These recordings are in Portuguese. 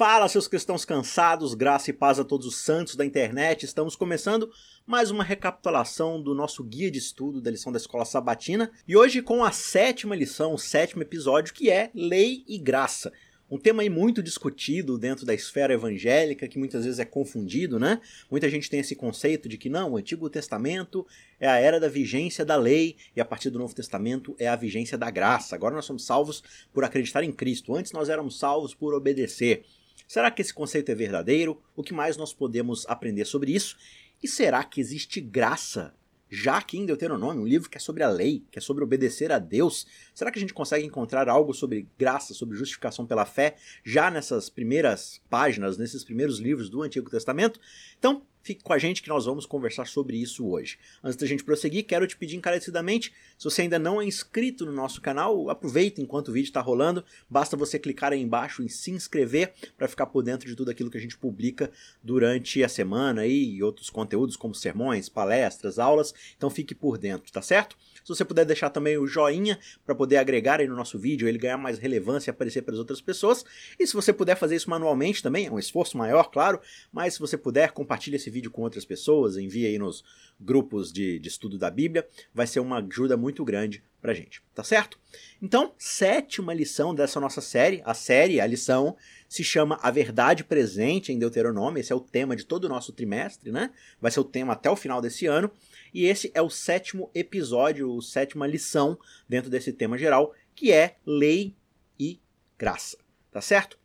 Fala, seus cristãos cansados, graça e paz a todos os santos da internet. Estamos começando mais uma recapitulação do nosso guia de estudo da lição da escola sabatina e hoje com a sétima lição, o sétimo episódio, que é Lei e Graça. Um tema aí muito discutido dentro da esfera evangélica, que muitas vezes é confundido, né? Muita gente tem esse conceito de que não, o Antigo Testamento é a era da vigência da lei e a partir do Novo Testamento é a vigência da graça. Agora nós somos salvos por acreditar em Cristo. Antes nós éramos salvos por obedecer. Será que esse conceito é verdadeiro? O que mais nós podemos aprender sobre isso? E será que existe graça já aqui em Deuteronômio, um livro que é sobre a lei, que é sobre obedecer a Deus, será que a gente consegue encontrar algo sobre graça, sobre justificação pela fé, já nessas primeiras páginas, nesses primeiros livros do Antigo Testamento? Então, Fique com a gente que nós vamos conversar sobre isso hoje. Antes da gente prosseguir, quero te pedir encarecidamente, se você ainda não é inscrito no nosso canal, aproveita enquanto o vídeo está rolando, basta você clicar aí embaixo em se inscrever para ficar por dentro de tudo aquilo que a gente publica durante a semana e outros conteúdos como sermões, palestras, aulas, então fique por dentro, tá certo? Se você puder deixar também o joinha para poder agregar aí no nosso vídeo, ele ganhar mais relevância e aparecer para as outras pessoas, e se você puder fazer isso manualmente também, é um esforço maior, claro, mas se você puder, compartilhe esse vídeo com outras pessoas, envie aí nos grupos de, de estudo da Bíblia, vai ser uma ajuda muito grande pra gente, tá certo? Então, sétima lição dessa nossa série, a série, a lição, se chama A Verdade Presente em Deuteronômio, esse é o tema de todo o nosso trimestre, né? Vai ser o tema até o final desse ano, e esse é o sétimo episódio, a sétima lição dentro desse tema geral, que é lei e graça, tá certo?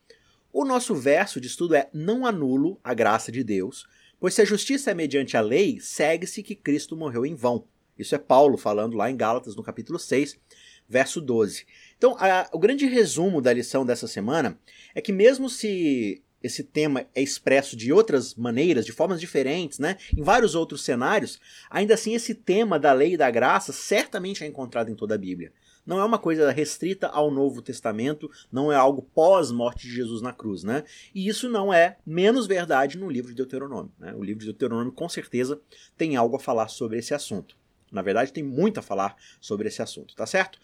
O nosso verso de estudo é: Não anulo a graça de Deus, Pois se a justiça é mediante a lei, segue-se que Cristo morreu em vão. Isso é Paulo falando lá em Gálatas, no capítulo 6, verso 12. Então, a, o grande resumo da lição dessa semana é que, mesmo se esse tema é expresso de outras maneiras, de formas diferentes, né, em vários outros cenários, ainda assim esse tema da lei e da graça certamente é encontrado em toda a Bíblia não é uma coisa restrita ao Novo Testamento, não é algo pós-morte de Jesus na cruz, né? E isso não é menos verdade no livro de Deuteronômio. Né? O livro de Deuteronômio com certeza tem algo a falar sobre esse assunto. Na verdade, tem muito a falar sobre esse assunto, tá certo?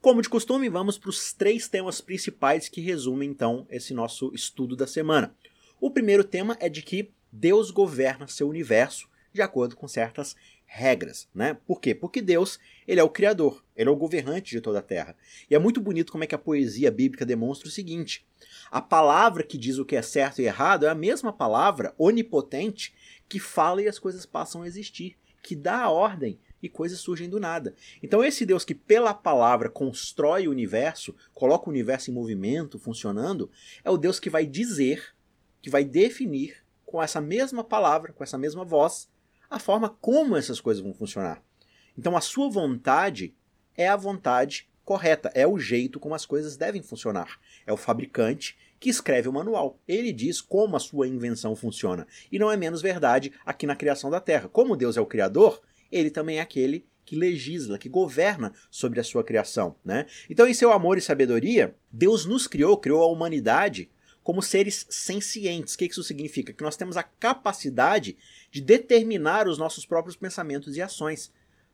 Como de costume, vamos para os três temas principais que resumem então esse nosso estudo da semana. O primeiro tema é de que Deus governa seu universo de acordo com certas regras, né? Por quê? Porque Deus, ele é o criador, ele é o governante de toda a terra. E é muito bonito como é que a poesia bíblica demonstra o seguinte: a palavra que diz o que é certo e errado é a mesma palavra onipotente que fala e as coisas passam a existir, que dá a ordem e coisas surgem do nada. Então esse Deus que pela palavra constrói o universo, coloca o universo em movimento, funcionando, é o Deus que vai dizer, que vai definir com essa mesma palavra, com essa mesma voz, a forma como essas coisas vão funcionar. Então a sua vontade é a vontade correta, é o jeito como as coisas devem funcionar. É o fabricante que escreve o manual. Ele diz como a sua invenção funciona. E não é menos verdade aqui na criação da Terra. Como Deus é o criador, ele também é aquele que legisla, que governa sobre a sua criação, né? Então, em seu amor e sabedoria, Deus nos criou, criou a humanidade como seres sencientes. O que isso significa? Que nós temos a capacidade de determinar os nossos próprios pensamentos e ações.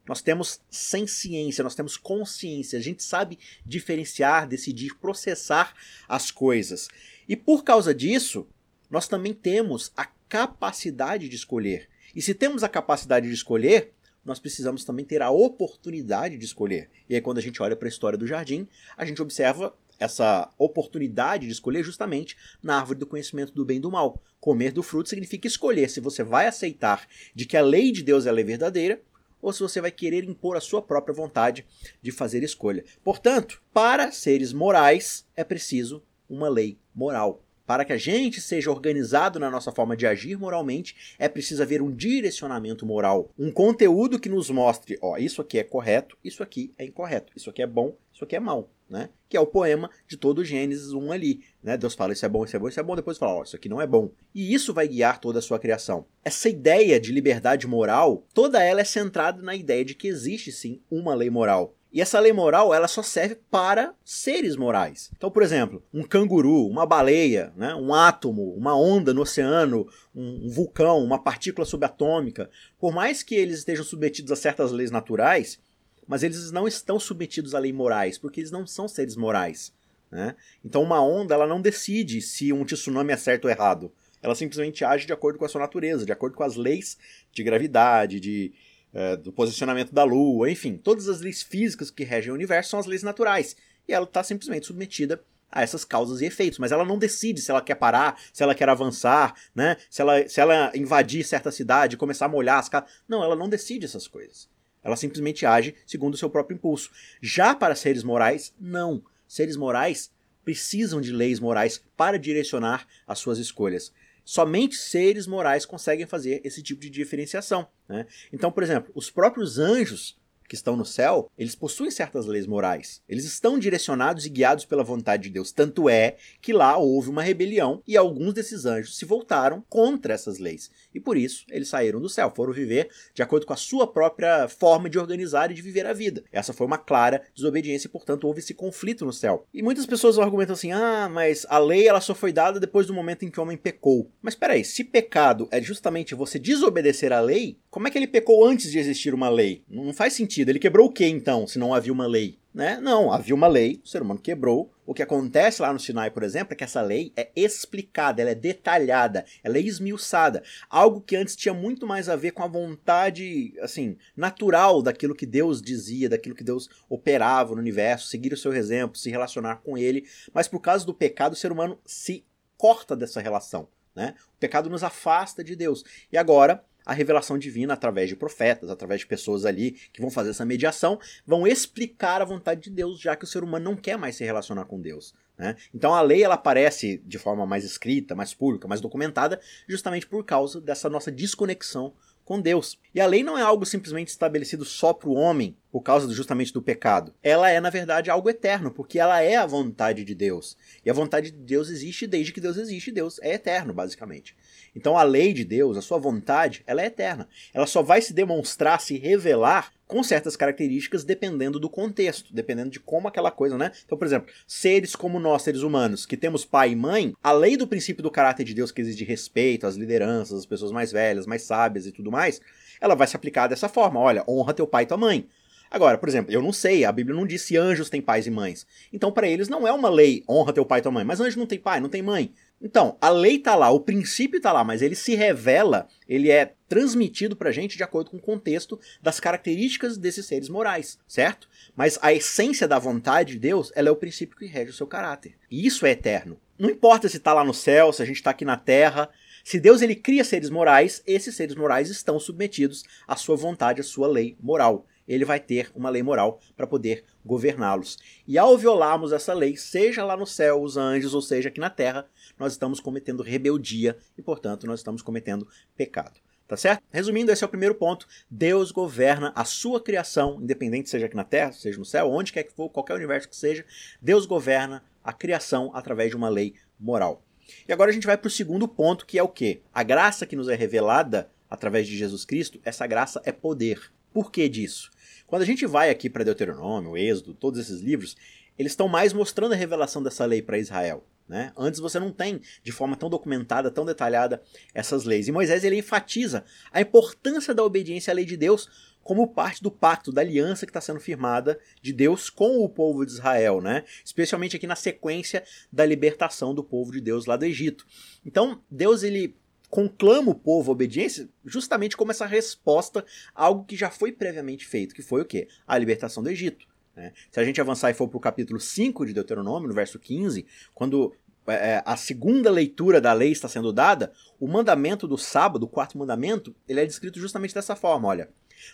Nós temos ciência, nós temos consciência, a gente sabe diferenciar, decidir, processar as coisas. E por causa disso, nós também temos a capacidade de escolher. E se temos a capacidade de escolher, nós precisamos também ter a oportunidade de escolher. E aí, quando a gente olha para a história do jardim, a gente observa essa oportunidade de escolher justamente na árvore do conhecimento do bem e do mal. Comer do fruto significa escolher se você vai aceitar de que a lei de Deus é a lei verdadeira ou se você vai querer impor a sua própria vontade de fazer escolha. Portanto, para seres morais é preciso uma lei moral. Para que a gente seja organizado na nossa forma de agir moralmente, é preciso haver um direcionamento moral, um conteúdo que nos mostre, ó, isso aqui é correto, isso aqui é incorreto, isso aqui é bom, isso aqui é mal, né? Que é o poema de todo o Gênesis 1 ali, né? Deus fala isso é bom, isso é bom, isso é bom, depois fala, ó, isso aqui não é bom. E isso vai guiar toda a sua criação. Essa ideia de liberdade moral, toda ela é centrada na ideia de que existe sim uma lei moral. E essa lei moral, ela só serve para seres morais. Então, por exemplo, um canguru, uma baleia, né, um átomo, uma onda no oceano, um, um vulcão, uma partícula subatômica, por mais que eles estejam submetidos a certas leis naturais, mas eles não estão submetidos a leis morais, porque eles não são seres morais. Né? Então uma onda ela não decide se um tsunami é certo ou errado. Ela simplesmente age de acordo com a sua natureza, de acordo com as leis de gravidade, de, uh, do posicionamento da Lua, enfim, todas as leis físicas que regem o universo são as leis naturais. E ela está simplesmente submetida a essas causas e efeitos, mas ela não decide se ela quer parar, se ela quer avançar, né? Se ela, se ela invadir certa cidade, começar a molhar as casas. Não, ela não decide essas coisas. Ela simplesmente age segundo o seu próprio impulso. Já para seres morais, não. Seres morais precisam de leis morais para direcionar as suas escolhas. Somente seres morais conseguem fazer esse tipo de diferenciação. Né? Então, por exemplo, os próprios anjos que estão no céu, eles possuem certas leis morais. Eles estão direcionados e guiados pela vontade de Deus. Tanto é que lá houve uma rebelião e alguns desses anjos se voltaram contra essas leis. E por isso eles saíram do céu, foram viver de acordo com a sua própria forma de organizar e de viver a vida. Essa foi uma clara desobediência e, portanto, houve esse conflito no céu. E muitas pessoas argumentam assim: ah, mas a lei ela só foi dada depois do momento em que o homem pecou. Mas peraí, se pecado é justamente você desobedecer a lei, como é que ele pecou antes de existir uma lei? Não faz sentido. Ele quebrou o que então, se não havia uma lei? Né? Não, havia uma lei, o ser humano quebrou. O que acontece lá no Sinai, por exemplo, é que essa lei é explicada, ela é detalhada, ela é esmiuçada. Algo que antes tinha muito mais a ver com a vontade, assim, natural daquilo que Deus dizia, daquilo que Deus operava no universo, seguir o seu exemplo, se relacionar com ele. Mas por causa do pecado, o ser humano se corta dessa relação. Né? O pecado nos afasta de Deus. E agora, a revelação divina através de profetas, através de pessoas ali que vão fazer essa mediação, vão explicar a vontade de Deus, já que o ser humano não quer mais se relacionar com Deus. Né? Então a lei ela aparece de forma mais escrita, mais pública, mais documentada, justamente por causa dessa nossa desconexão com Deus. E a lei não é algo simplesmente estabelecido só para o homem, por causa justamente do pecado. Ela é, na verdade, algo eterno, porque ela é a vontade de Deus. E a vontade de Deus existe desde que Deus existe, Deus é eterno, basicamente. Então a lei de Deus, a sua vontade, ela é eterna. Ela só vai se demonstrar, se revelar com certas características dependendo do contexto, dependendo de como aquela coisa, né? Então, por exemplo, seres como nós, seres humanos, que temos pai e mãe, a lei do princípio do caráter de Deus que exige respeito às lideranças, às pessoas mais velhas, mais sábias e tudo mais, ela vai se aplicar dessa forma. Olha, honra teu pai e tua mãe. Agora, por exemplo, eu não sei, a Bíblia não diz se anjos têm pais e mães. Então, para eles não é uma lei, honra teu pai e tua mãe. Mas anjo não tem pai, não tem mãe. Então, a lei tá lá, o princípio tá lá, mas ele se revela, ele é transmitido pra gente de acordo com o contexto das características desses seres morais, certo? Mas a essência da vontade de Deus, ela é o princípio que rege o seu caráter. E isso é eterno. Não importa se tá lá no céu, se a gente tá aqui na terra, se Deus ele cria seres morais, esses seres morais estão submetidos à sua vontade, à sua lei moral ele vai ter uma lei moral para poder governá-los. E ao violarmos essa lei, seja lá no céu, os anjos, ou seja aqui na terra, nós estamos cometendo rebeldia e, portanto, nós estamos cometendo pecado. Tá certo? Resumindo, esse é o primeiro ponto. Deus governa a sua criação, independente seja aqui na Terra, seja no céu, onde quer que for, qualquer universo que seja, Deus governa a criação através de uma lei moral. E agora a gente vai para o segundo ponto, que é o que? A graça que nos é revelada através de Jesus Cristo, essa graça é poder. Por que disso? Quando a gente vai aqui para Deuteronômio, Êxodo, todos esses livros, eles estão mais mostrando a revelação dessa lei para Israel. Né? Antes você não tem de forma tão documentada, tão detalhada essas leis. E Moisés ele enfatiza a importância da obediência à lei de Deus como parte do pacto, da aliança que está sendo firmada de Deus com o povo de Israel, né? especialmente aqui na sequência da libertação do povo de Deus lá do Egito. Então Deus ele conclama o povo à obediência justamente como essa resposta a algo que já foi previamente feito, que foi o quê? A libertação do Egito. Né? Se a gente avançar e for para o capítulo 5 de Deuteronômio, no verso 15, quando é, é, a segunda leitura da lei está sendo dada, o mandamento do sábado, o quarto mandamento, ele é descrito justamente dessa forma, olha.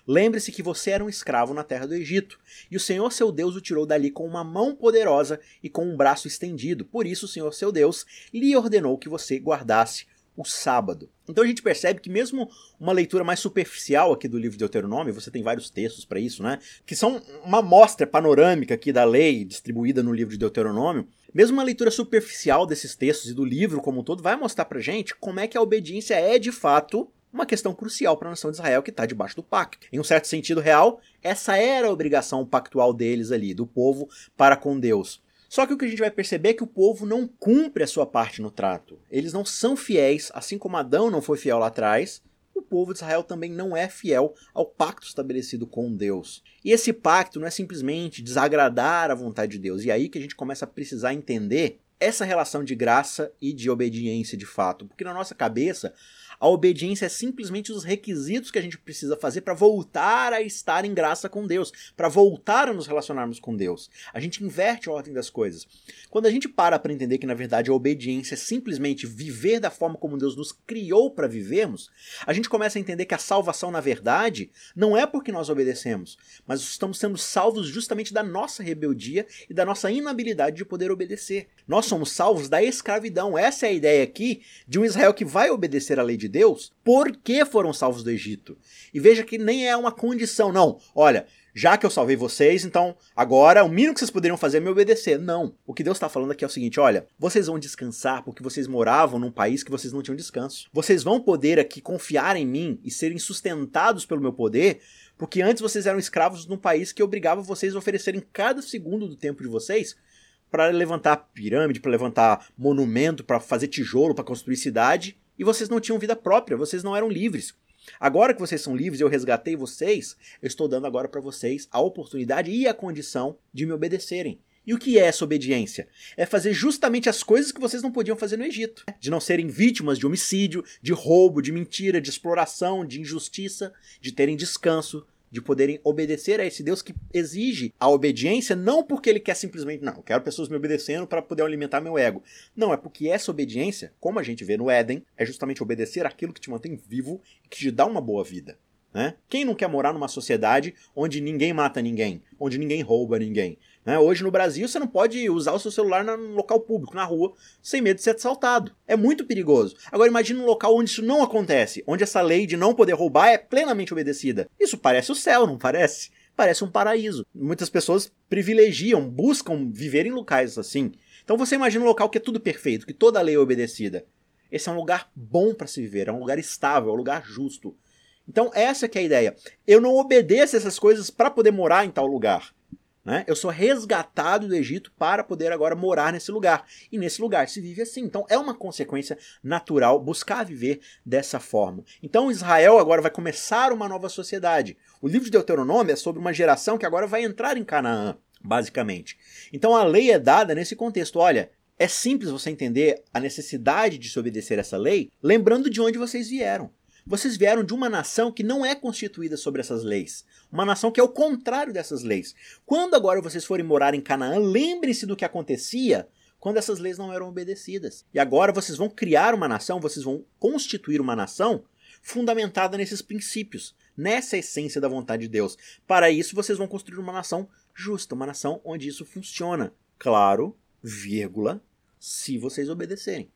Lembre-se que você era um escravo na terra do Egito, e o Senhor seu Deus o tirou dali com uma mão poderosa e com um braço estendido. Por isso o Senhor seu Deus lhe ordenou que você guardasse o sábado. Então a gente percebe que mesmo uma leitura mais superficial aqui do livro de Deuteronômio, você tem vários textos para isso, né? Que são uma amostra panorâmica aqui da lei distribuída no livro de Deuteronômio. Mesmo uma leitura superficial desses textos e do livro como um todo vai mostrar pra gente como é que a obediência é de fato uma questão crucial para a nação de Israel que está debaixo do pacto. Em um certo sentido real, essa era a obrigação pactual deles ali, do povo para com Deus. Só que o que a gente vai perceber é que o povo não cumpre a sua parte no trato. Eles não são fiéis, assim como Adão não foi fiel lá atrás, o povo de Israel também não é fiel ao pacto estabelecido com Deus. E esse pacto não é simplesmente desagradar a vontade de Deus. E é aí que a gente começa a precisar entender essa relação de graça e de obediência de fato. Porque na nossa cabeça, a obediência é simplesmente os requisitos que a gente precisa fazer para voltar a estar em graça com Deus, para voltar a nos relacionarmos com Deus. A gente inverte a ordem das coisas. Quando a gente para para entender que na verdade a obediência é simplesmente viver da forma como Deus nos criou para vivermos, a gente começa a entender que a salvação na verdade não é porque nós obedecemos, mas estamos sendo salvos justamente da nossa rebeldia e da nossa inabilidade de poder obedecer. Nós somos salvos da escravidão. Essa é a ideia aqui de um Israel que vai obedecer à lei de de Deus, por que foram salvos do Egito? E veja que nem é uma condição, não. Olha, já que eu salvei vocês, então agora o mínimo que vocês poderiam fazer é me obedecer. Não. O que Deus está falando aqui é o seguinte: olha, vocês vão descansar porque vocês moravam num país que vocês não tinham descanso. Vocês vão poder aqui confiar em mim e serem sustentados pelo meu poder, porque antes vocês eram escravos num país que obrigava vocês a oferecerem cada segundo do tempo de vocês para levantar pirâmide, para levantar monumento, para fazer tijolo, para construir cidade e vocês não tinham vida própria, vocês não eram livres. Agora que vocês são livres eu resgatei vocês, eu estou dando agora para vocês a oportunidade e a condição de me obedecerem. E o que é essa obediência? É fazer justamente as coisas que vocês não podiam fazer no Egito. De não serem vítimas de homicídio, de roubo, de mentira, de exploração, de injustiça, de terem descanso, de poderem obedecer a esse Deus que exige a obediência, não porque ele quer simplesmente, não, eu quero pessoas me obedecendo para poder alimentar meu ego. Não, é porque essa obediência, como a gente vê no Éden, é justamente obedecer aquilo que te mantém vivo e que te dá uma boa vida. Né? Quem não quer morar numa sociedade onde ninguém mata ninguém, onde ninguém rouba ninguém, né? Hoje no Brasil você não pode usar o seu celular no local público, na rua, sem medo de ser assaltado. É muito perigoso. Agora imagine um local onde isso não acontece, onde essa lei de não poder roubar é plenamente obedecida. Isso parece o céu, não parece? Parece um paraíso. Muitas pessoas privilegiam, buscam viver em locais assim. Então você imagina um local que é tudo perfeito, que toda lei é obedecida. Esse é um lugar bom para se viver, é um lugar estável, é um lugar justo. Então essa que é a ideia. Eu não obedeço essas coisas para poder morar em tal lugar. Né? Eu sou resgatado do Egito para poder agora morar nesse lugar. E nesse lugar se vive assim. Então é uma consequência natural buscar viver dessa forma. Então Israel agora vai começar uma nova sociedade. O livro de Deuteronômio é sobre uma geração que agora vai entrar em Canaã, basicamente. Então a lei é dada nesse contexto. Olha, é simples você entender a necessidade de se obedecer essa lei, lembrando de onde vocês vieram. Vocês vieram de uma nação que não é constituída sobre essas leis. Uma nação que é o contrário dessas leis. Quando agora vocês forem morar em Canaã, lembrem-se do que acontecia quando essas leis não eram obedecidas. E agora vocês vão criar uma nação, vocês vão constituir uma nação fundamentada nesses princípios, nessa essência da vontade de Deus. Para isso, vocês vão construir uma nação justa, uma nação onde isso funciona. Claro, vírgula, se vocês obedecerem.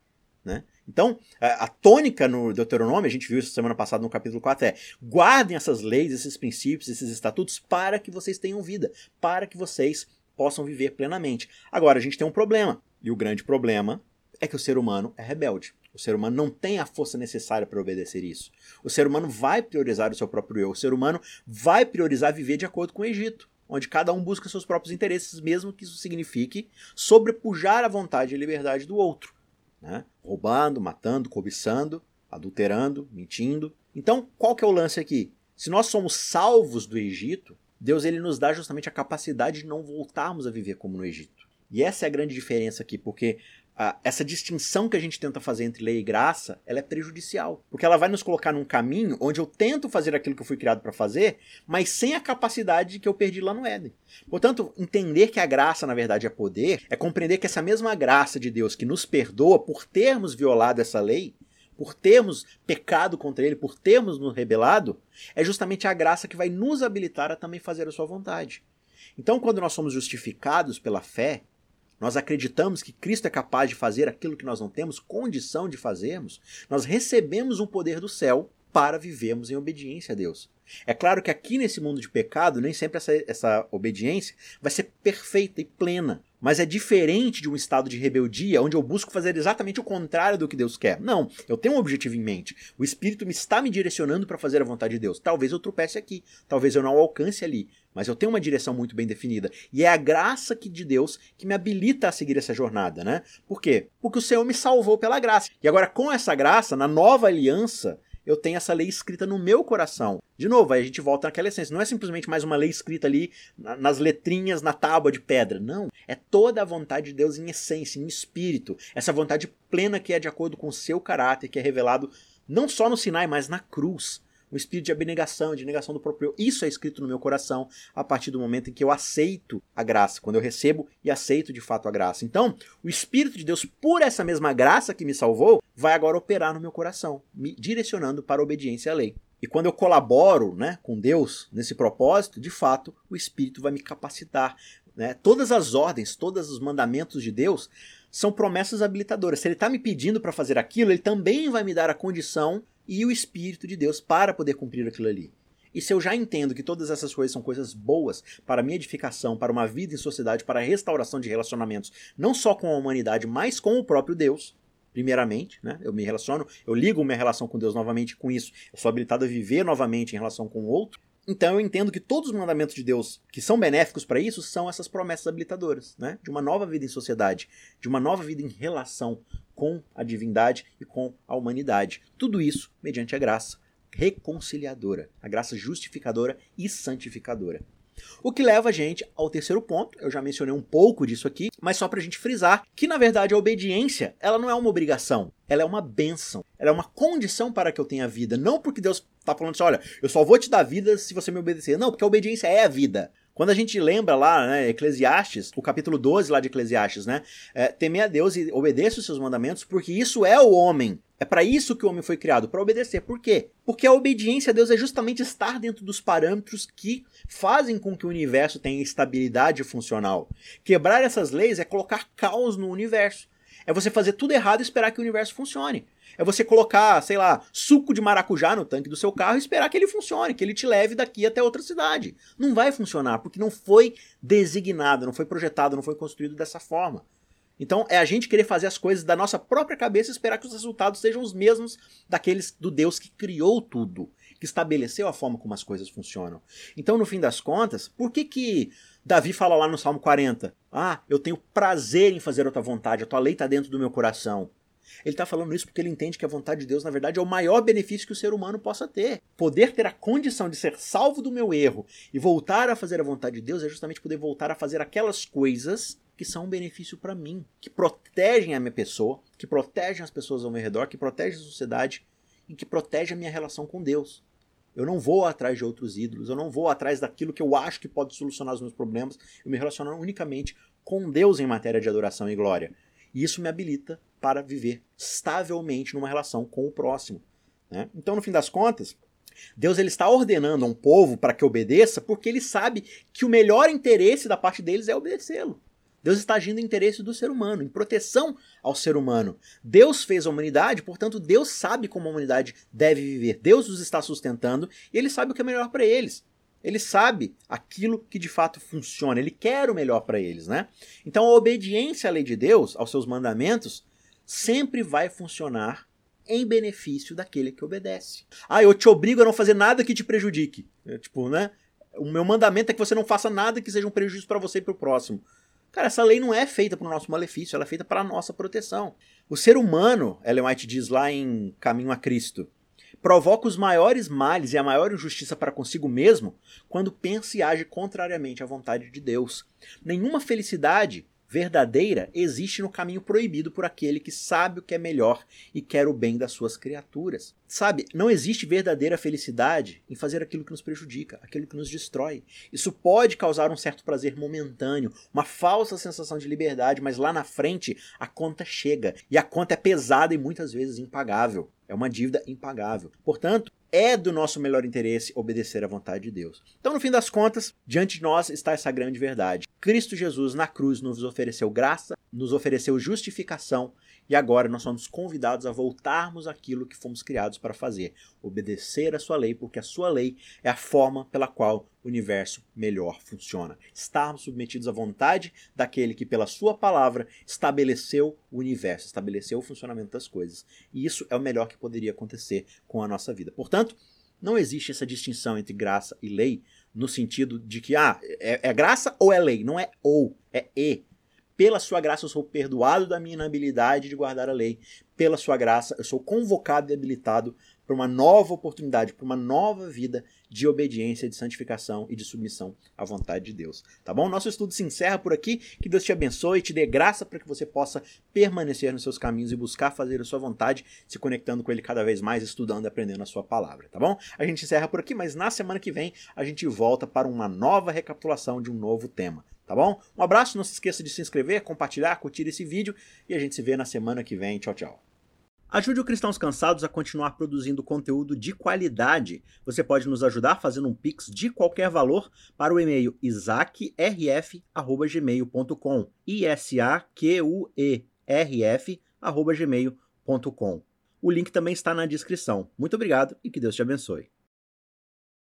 Né? Então, a, tônica no Deuteronômio, a gente viu isso semana passada no capítulo 4, é guardem essas leis, esses princípios, esses estatutos para que vocês tenham vida, para que vocês possam viver plenamente. Agora, a gente tem um problema, e o grande problema é que o ser humano é rebelde. O ser humano não tem a força necessária para obedecer isso. O ser humano vai priorizar o seu próprio eu. O ser humano vai priorizar viver de acordo com o Egito, onde cada um busca seus próprios interesses, mesmo que isso signifique sobrepujar a vontade e a liberdade do outro né? roubando, matando, cobiçando, adulterando, mentindo. Então, qual que é o lance aqui? Se nós somos salvos do Egito, Deus ele nos dá justamente a capacidade de não voltarmos a viver como no Egito. E essa é a grande diferença aqui, porque essa distinção que a gente tenta fazer entre lei e graça, ela é prejudicial. Porque ela vai nos colocar num caminho onde eu tento fazer aquilo que eu fui criado para fazer, mas sem a capacidade que eu perdi lá no Éden. Portanto, entender que a graça, na verdade, é poder, é compreender que essa mesma graça de Deus que nos perdoa por termos violado essa lei, por termos pecado contra ele, por termos nos rebelado, é justamente a graça que vai nos habilitar a também fazer a sua vontade. Então, quando nós somos justificados pela fé, nós acreditamos que Cristo é capaz de fazer aquilo que nós não temos condição de fazermos, nós recebemos um poder do céu para vivermos em obediência a Deus. É claro que aqui nesse mundo de pecado, nem sempre essa, essa obediência vai ser perfeita e plena. Mas é diferente de um estado de rebeldia onde eu busco fazer exatamente o contrário do que Deus quer. Não, eu tenho um objetivo em mente. O Espírito me está me direcionando para fazer a vontade de Deus. Talvez eu tropece aqui, talvez eu não alcance ali, mas eu tenho uma direção muito bem definida. E é a graça que, de Deus que me habilita a seguir essa jornada, né? Por quê? Porque o Senhor me salvou pela graça. E agora, com essa graça, na nova aliança, eu tenho essa lei escrita no meu coração. De novo, aí a gente volta naquela essência. Não é simplesmente mais uma lei escrita ali nas letrinhas na tábua de pedra. Não. É toda a vontade de Deus em essência, em espírito. Essa vontade plena que é de acordo com o seu caráter, que é revelado não só no Sinai, mas na cruz um espírito de abnegação, de negação do próprio eu. Isso é escrito no meu coração a partir do momento em que eu aceito a graça, quando eu recebo e aceito de fato a graça. Então, o Espírito de Deus, por essa mesma graça que me salvou, vai agora operar no meu coração, me direcionando para a obediência à lei. E quando eu colaboro né, com Deus nesse propósito, de fato, o Espírito vai me capacitar. Né? Todas as ordens, todos os mandamentos de Deus são promessas habilitadoras. Se Ele está me pedindo para fazer aquilo, Ele também vai me dar a condição e o Espírito de Deus para poder cumprir aquilo ali. E se eu já entendo que todas essas coisas são coisas boas para minha edificação, para uma vida em sociedade, para a restauração de relacionamentos, não só com a humanidade, mas com o próprio Deus, primeiramente, né? Eu me relaciono, eu ligo minha relação com Deus novamente com isso, eu sou habilitado a viver novamente em relação com o outro. Então eu entendo que todos os mandamentos de Deus que são benéficos para isso são essas promessas habilitadoras, né? De uma nova vida em sociedade, de uma nova vida em relação com a divindade e com a humanidade. Tudo isso mediante a graça reconciliadora, a graça justificadora e santificadora. O que leva a gente ao terceiro ponto, eu já mencionei um pouco disso aqui, mas só para a gente frisar que na verdade a obediência ela não é uma obrigação, ela é uma bênção, ela é uma condição para que eu tenha vida, não porque Deus está falando assim, olha, eu só vou te dar vida se você me obedecer, não, porque a obediência é a vida. Quando a gente lembra lá, né, Eclesiastes, o capítulo 12 lá de Eclesiastes, né? É, temer a Deus e obedeça os seus mandamentos, porque isso é o homem. É para isso que o homem foi criado, para obedecer. Por quê? Porque a obediência a Deus é justamente estar dentro dos parâmetros que fazem com que o universo tenha estabilidade funcional. Quebrar essas leis é colocar caos no universo. É você fazer tudo errado e esperar que o universo funcione. É você colocar, sei lá, suco de maracujá no tanque do seu carro e esperar que ele funcione, que ele te leve daqui até outra cidade. Não vai funcionar, porque não foi designado, não foi projetado, não foi construído dessa forma. Então é a gente querer fazer as coisas da nossa própria cabeça e esperar que os resultados sejam os mesmos daqueles do Deus que criou tudo, que estabeleceu a forma como as coisas funcionam. Então, no fim das contas, por que que Davi fala lá no Salmo 40? Ah, eu tenho prazer em fazer a tua vontade, a tua lei está dentro do meu coração. Ele está falando isso porque ele entende que a vontade de Deus, na verdade, é o maior benefício que o ser humano possa ter. Poder ter a condição de ser salvo do meu erro e voltar a fazer a vontade de Deus é justamente poder voltar a fazer aquelas coisas que são um benefício para mim, que protegem a minha pessoa, que protegem as pessoas ao meu redor, que protegem a sociedade e que protegem a minha relação com Deus. Eu não vou atrás de outros ídolos, eu não vou atrás daquilo que eu acho que pode solucionar os meus problemas, eu me relaciono unicamente com Deus em matéria de adoração e glória. E isso me habilita para viver estavelmente numa relação com o próximo. Né? Então, no fim das contas, Deus ele está ordenando a um povo para que obedeça porque ele sabe que o melhor interesse da parte deles é obedecê-lo. Deus está agindo em interesse do ser humano, em proteção ao ser humano. Deus fez a humanidade, portanto, Deus sabe como a humanidade deve viver. Deus os está sustentando e ele sabe o que é melhor para eles. Ele sabe aquilo que de fato funciona, ele quer o melhor para eles, né? Então a obediência à lei de Deus, aos seus mandamentos, sempre vai funcionar em benefício daquele que obedece. Ah, eu te obrigo a não fazer nada que te prejudique. É, tipo, né? O meu mandamento é que você não faça nada que seja um prejuízo para você e para o próximo. Cara, essa lei não é feita para o nosso malefício, ela é feita para a nossa proteção. O ser humano, Ellen White diz lá em Caminho a Cristo, provoca os maiores males e a maior injustiça para consigo mesmo quando pensa e age contrariamente à vontade de Deus. Nenhuma felicidade verdadeira existe no caminho proibido por aquele que sabe o que é melhor e quer o bem das suas criaturas. Sabe, não existe verdadeira felicidade em fazer aquilo que nos prejudica, aquilo que nos destrói. Isso pode causar um certo prazer momentâneo, uma falsa sensação de liberdade, mas lá na frente a conta chega e a conta é pesada e muitas vezes impagável. É uma dívida impagável. Portanto, é do nosso melhor interesse obedecer à vontade de Deus. Então, no fim das contas, diante de nós está essa grande verdade. Cristo Jesus na cruz nos ofereceu graça, nos ofereceu justificação e agora nós somos convidados a voltarmos àquilo que fomos criados para fazer, obedecer a sua lei, porque a sua lei é a forma pela qual o universo melhor funciona. Estarmos submetidos à vontade daquele que, pela sua palavra, estabeleceu o universo, estabeleceu o funcionamento das coisas. E isso é o melhor que poderia acontecer com a nossa vida. Portanto, não existe essa distinção entre graça e lei no sentido de que ah, é, é graça ou é lei. Não é ou, é e. Pela sua graça eu sou perdoado da minha inabilidade de guardar a lei. Pela sua graça eu sou convocado e habilitado para uma nova oportunidade, para uma nova vida de obediência, de santificação e de submissão à vontade de Deus. Tá bom? Nosso estudo se encerra por aqui. Que Deus te abençoe e te dê graça para que você possa permanecer nos seus caminhos e buscar fazer a sua vontade, se conectando com Ele cada vez mais, estudando e aprendendo a sua palavra. Tá bom? A gente encerra por aqui, mas na semana que vem a gente volta para uma nova recapitulação de um novo tema tá bom? Um abraço, não se esqueça de se inscrever, compartilhar, curtir esse vídeo e a gente se vê na semana que vem. Tchau, tchau. Ajude o Cristãos Cansados a continuar produzindo conteúdo de qualidade. Você pode nos ajudar fazendo um pix de qualquer valor para o e-mail isaacrf@gmail.com. I S A Q U E R F@gmail.com. O link também está na descrição. Muito obrigado e que Deus te abençoe.